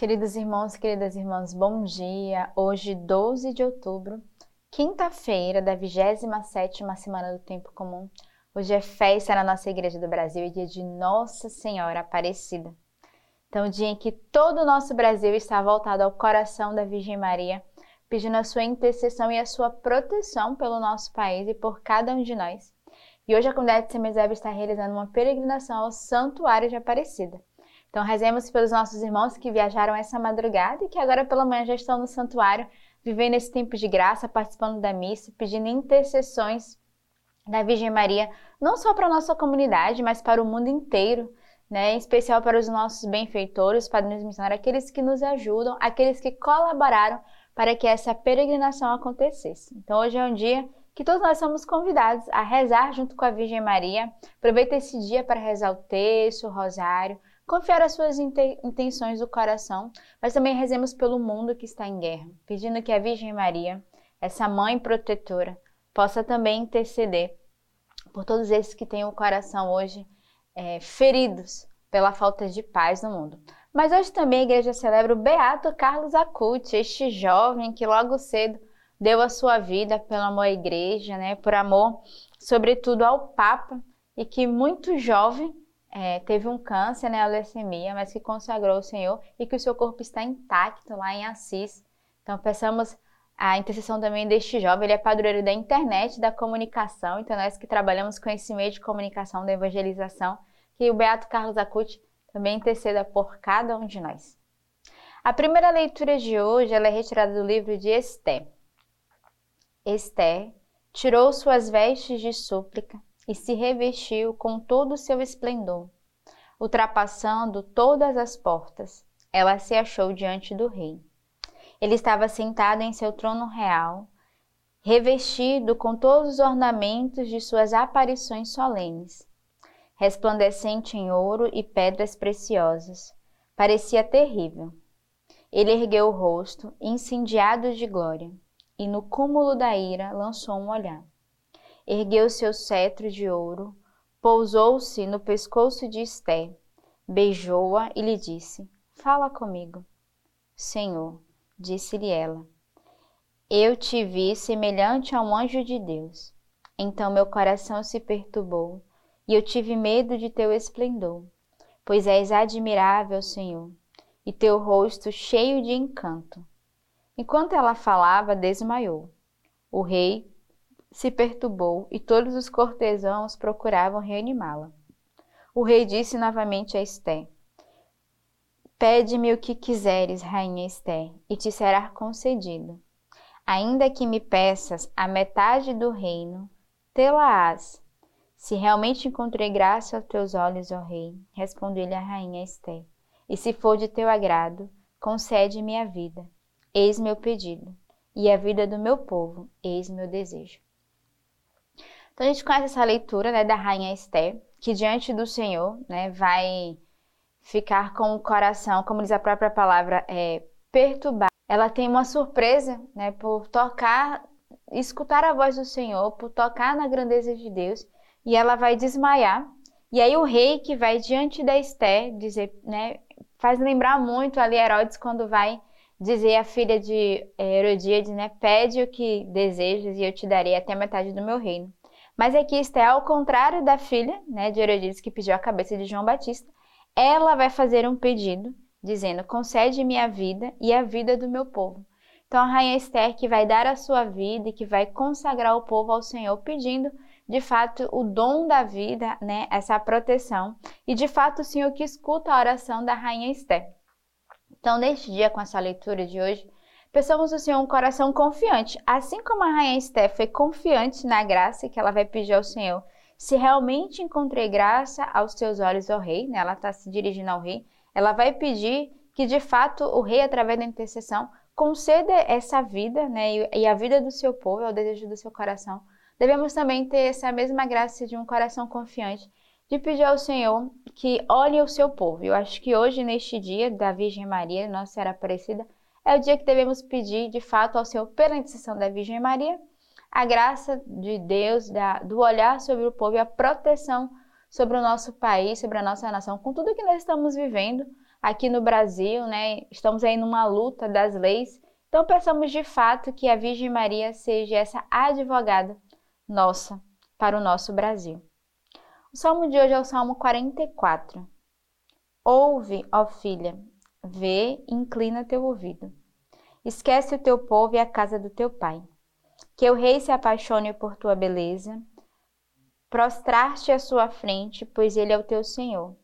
Queridos irmãos, queridas irmãs, bom dia. Hoje, 12 de outubro, quinta-feira da 27ª semana do tempo comum. Hoje é festa na nossa igreja do Brasil e dia de Nossa Senhora Aparecida. Então, dia em que todo o nosso Brasil está voltado ao coração da Virgem Maria, pedindo a sua intercessão e a sua proteção pelo nosso país e por cada um de nós. E hoje a comunidade de Semizebe está realizando uma peregrinação ao Santuário de Aparecida. Então, rezemos pelos nossos irmãos que viajaram essa madrugada e que agora pela manhã já estão no santuário, vivendo esse tempo de graça, participando da missa, pedindo intercessões da Virgem Maria, não só para a nossa comunidade, mas para o mundo inteiro, né? em especial para os nossos benfeitores, padrinhos missionários, aqueles que nos ajudam, aqueles que colaboraram para que essa peregrinação acontecesse. Então, hoje é um dia que todos nós somos convidados a rezar junto com a Virgem Maria. Aproveita esse dia para rezar o texto, o rosário, confiar as suas intenções do coração, mas também rezemos pelo mundo que está em guerra, pedindo que a Virgem Maria, essa mãe protetora, possa também interceder por todos esses que têm o coração hoje é, feridos pela falta de paz no mundo. Mas hoje também a igreja celebra o Beato Carlos Acuti, este jovem que logo cedo deu a sua vida pelo amor à igreja, né, por amor, sobretudo ao Papa, e que muito jovem é, teve um câncer, né, a leucemia, mas que consagrou o Senhor e que o seu corpo está intacto lá em Assis. Então, peçamos a intercessão também deste jovem, ele é padroeiro da internet, da comunicação, então nós que trabalhamos com esse meio de comunicação, da evangelização, que o Beato Carlos Acuti também interceda por cada um de nós. A primeira leitura de hoje ela é retirada do livro de Esté. Esté tirou suas vestes de súplica e se revestiu com todo o seu esplendor. Ultrapassando todas as portas, ela se achou diante do rei. Ele estava sentado em seu trono real, revestido com todos os ornamentos de suas aparições solenes, resplandecente em ouro e pedras preciosas. Parecia terrível. Ele ergueu o rosto, incendiado de glória, e no cúmulo da ira lançou um olhar ergueu seu cetro de ouro, pousou-se no pescoço de Esté, beijou-a e lhe disse: Fala comigo. Senhor, disse-lhe ela, eu te vi semelhante a um anjo de Deus. Então meu coração se perturbou e eu tive medo de teu esplendor, pois és admirável, Senhor, e teu rosto cheio de encanto. Enquanto ela falava, desmaiou. O rei se perturbou e todos os cortesãos procuravam reanimá-la. O rei disse novamente a Esté: Pede-me o que quiseres, rainha Esté, e te será concedido. Ainda que me peças a metade do reino, tê-la-ás. Se realmente encontrei graça aos teus olhos, ó rei, respondeu-lhe a rainha Esté, e se for de teu agrado, concede-me a vida. Eis meu pedido, e a vida do meu povo, eis meu desejo. Então a gente conhece essa leitura né, da rainha Esther, que diante do Senhor né, vai ficar com o coração, como diz a própria palavra, é, perturbado. Ela tem uma surpresa né, por tocar, escutar a voz do Senhor, por tocar na grandeza de Deus, e ela vai desmaiar. E aí o rei que vai diante da Esther dizer, né, faz lembrar muito ali Herodes quando vai dizer à filha de é, Herodíades, né, pede o que desejas e eu te darei até metade do meu reino. Mas aqui está ao contrário da filha né, de Herodíades que pediu a cabeça de João Batista, ela vai fazer um pedido dizendo: concede-me a vida e a vida do meu povo. Então a rainha Esther que vai dar a sua vida e que vai consagrar o povo ao Senhor, pedindo de fato o dom da vida, né, essa proteção, e de fato o Senhor que escuta a oração da rainha Esther. Então, neste dia, com essa leitura de hoje, Peçamos ao Senhor um coração confiante, assim como a rainha Esther foi confiante na graça que ela vai pedir ao Senhor. Se realmente encontrei graça aos teus olhos, ó rei, né? ela está se dirigindo ao rei, ela vai pedir que de fato o rei, através da intercessão, conceda essa vida né? e a vida do seu povo, é o desejo do seu coração. Devemos também ter essa mesma graça de um coração confiante, de pedir ao Senhor que olhe o seu povo. Eu acho que hoje, neste dia da Virgem Maria, Nossa Senhora Aparecida, é o dia que devemos pedir, de fato, ao Senhor, pela intercessão da Virgem Maria, a graça de Deus, da, do olhar sobre o povo e a proteção sobre o nosso país, sobre a nossa nação, com tudo que nós estamos vivendo, aqui no Brasil, né? Estamos aí numa luta das leis. Então peçamos de fato que a Virgem Maria seja essa advogada nossa para o nosso Brasil. O salmo de hoje é o Salmo 44. Ouve, ó filha, vê inclina teu ouvido. Esquece o teu povo e a casa do teu pai. Que o rei se apaixone por tua beleza. Prostrar-te à sua frente, pois ele é o teu Senhor.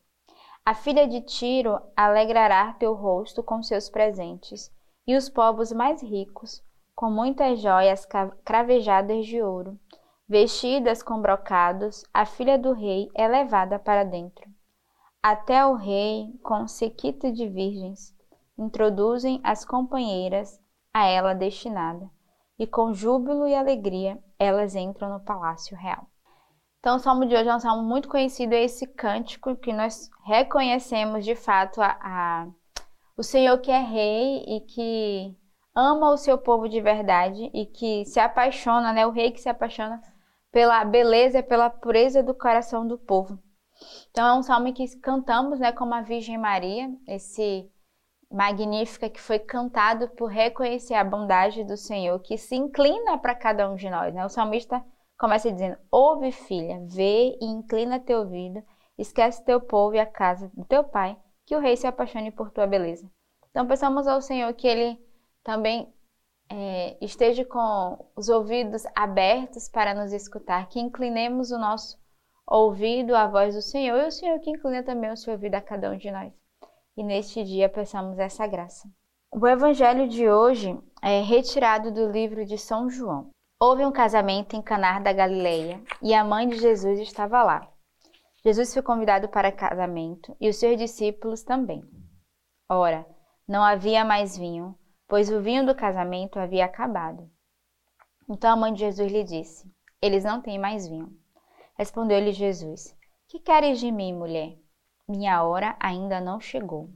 A filha de Tiro alegrará teu rosto com seus presentes, e os povos mais ricos, com muitas joias cravejadas de ouro, vestidas com brocados, a filha do rei é levada para dentro. Até o rei, com sequito de virgens, introduzem as companheiras a ela destinada, e com júbilo e alegria elas entram no palácio real. Então, o salmo de hoje é um salmo muito conhecido, é esse cântico que nós reconhecemos de fato a, a, o Senhor que é rei e que ama o seu povo de verdade e que se apaixona, né? O rei que se apaixona pela beleza pela pureza do coração do povo. Então é um salmo que cantamos, né, como a Virgem Maria, esse magnífica que foi cantado por reconhecer a bondade do Senhor, que se inclina para cada um de nós. Né? O salmista começa dizendo: Ouve, filha, vê e inclina teu ouvido, esquece teu povo e a casa do teu pai, que o rei se apaixone por tua beleza. Então, pensamos ao Senhor que ele também é, esteja com os ouvidos abertos para nos escutar, que inclinemos o nosso ouvido à voz do Senhor e o Senhor que inclina também o seu ouvido a cada um de nós e neste dia peçamos essa graça. O evangelho de hoje é retirado do livro de São João. Houve um casamento em Canar da Galileia e a mãe de Jesus estava lá. Jesus foi convidado para casamento e os seus discípulos também. Ora, não havia mais vinho, pois o vinho do casamento havia acabado. Então a mãe de Jesus lhe disse: Eles não têm mais vinho. Respondeu-lhe Jesus: Que queres de mim, mulher? minha hora ainda não chegou.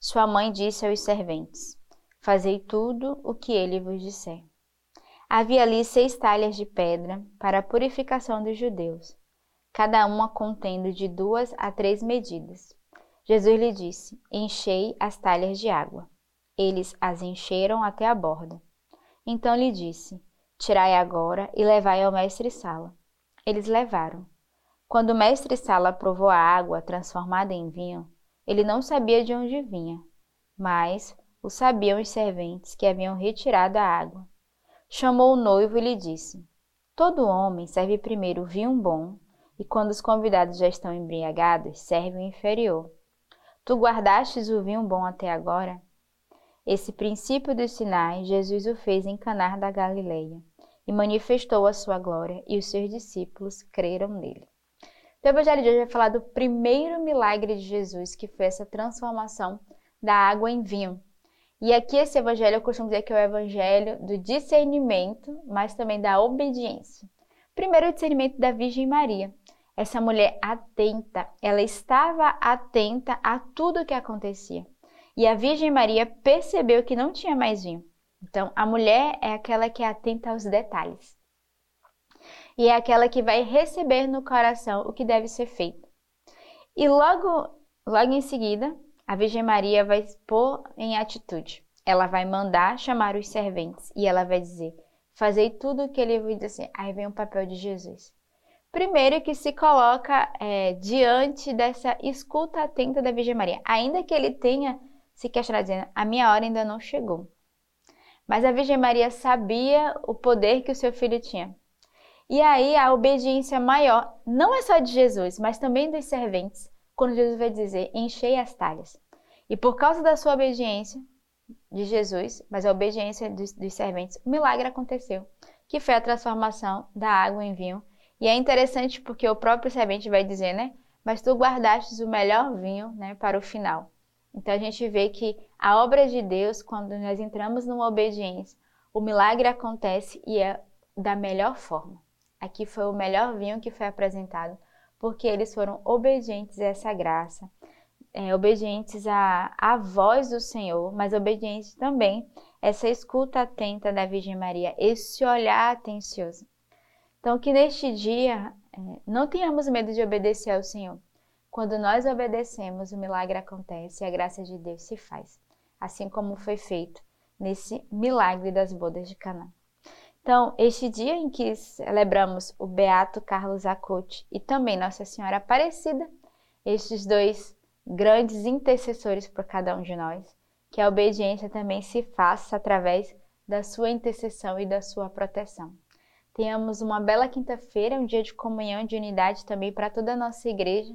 Sua mãe disse aos serventes: Fazei tudo o que ele vos disser. Havia ali seis talhas de pedra para a purificação dos judeus, cada uma contendo de duas a três medidas. Jesus lhe disse: Enchei as talhas de água. Eles as encheram até a borda. Então lhe disse: Tirai agora e levai ao mestre-sala. Eles levaram. Quando o mestre Sala provou a água transformada em vinho, ele não sabia de onde vinha, mas o sabiam os serventes que haviam retirado a água. Chamou o noivo e lhe disse: Todo homem serve primeiro o vinho bom, e quando os convidados já estão embriagados, serve o inferior. Tu guardastes o vinho bom até agora? Esse princípio dos sinais Jesus o fez em Canar da Galileia e manifestou a sua glória, e os seus discípulos creram nele. Então, o Evangelho de hoje vai falar do primeiro milagre de Jesus, que foi essa transformação da água em vinho. E aqui esse evangelho eu costumo dizer que é o evangelho do discernimento, mas também da obediência. Primeiro, o discernimento da Virgem Maria. Essa mulher atenta, ela estava atenta a tudo o que acontecia. E a Virgem Maria percebeu que não tinha mais vinho. Então, a mulher é aquela que é atenta aos detalhes e é aquela que vai receber no coração o que deve ser feito. E logo, logo em seguida, a Virgem Maria vai pôr em atitude. Ela vai mandar chamar os serventes e ela vai dizer: Fazei tudo o que ele vai dizer. Aí vem o papel de Jesus. Primeiro que se coloca é, diante dessa escuta atenta da Virgem Maria, ainda que ele tenha se questionado dizendo: A minha hora ainda não chegou. Mas a Virgem Maria sabia o poder que o seu filho tinha. E aí a obediência maior, não é só de Jesus, mas também dos serventes, quando Jesus vai dizer: enchei as talhas. E por causa da sua obediência de Jesus, mas a obediência dos, dos serventes, o milagre aconteceu, que foi a transformação da água em vinho. E é interessante porque o próprio servente vai dizer, né? Mas tu guardastes o melhor vinho, né, para o final. Então a gente vê que a obra de Deus, quando nós entramos numa obediência, o milagre acontece e é da melhor forma. Aqui foi o melhor vinho que foi apresentado, porque eles foram obedientes a essa graça, é, obedientes à, à voz do Senhor, mas obedientes também a essa escuta atenta da Virgem Maria, esse olhar atencioso. Então, que neste dia é, não tenhamos medo de obedecer ao Senhor. Quando nós obedecemos, o milagre acontece e a graça de Deus se faz, assim como foi feito nesse milagre das bodas de Canaã. Então, este dia em que celebramos o Beato Carlos Acuti e também Nossa Senhora Aparecida, estes dois grandes intercessores por cada um de nós, que a obediência também se faça através da sua intercessão e da sua proteção. Tenhamos uma bela quinta-feira, um dia de comunhão, de unidade também para toda a nossa igreja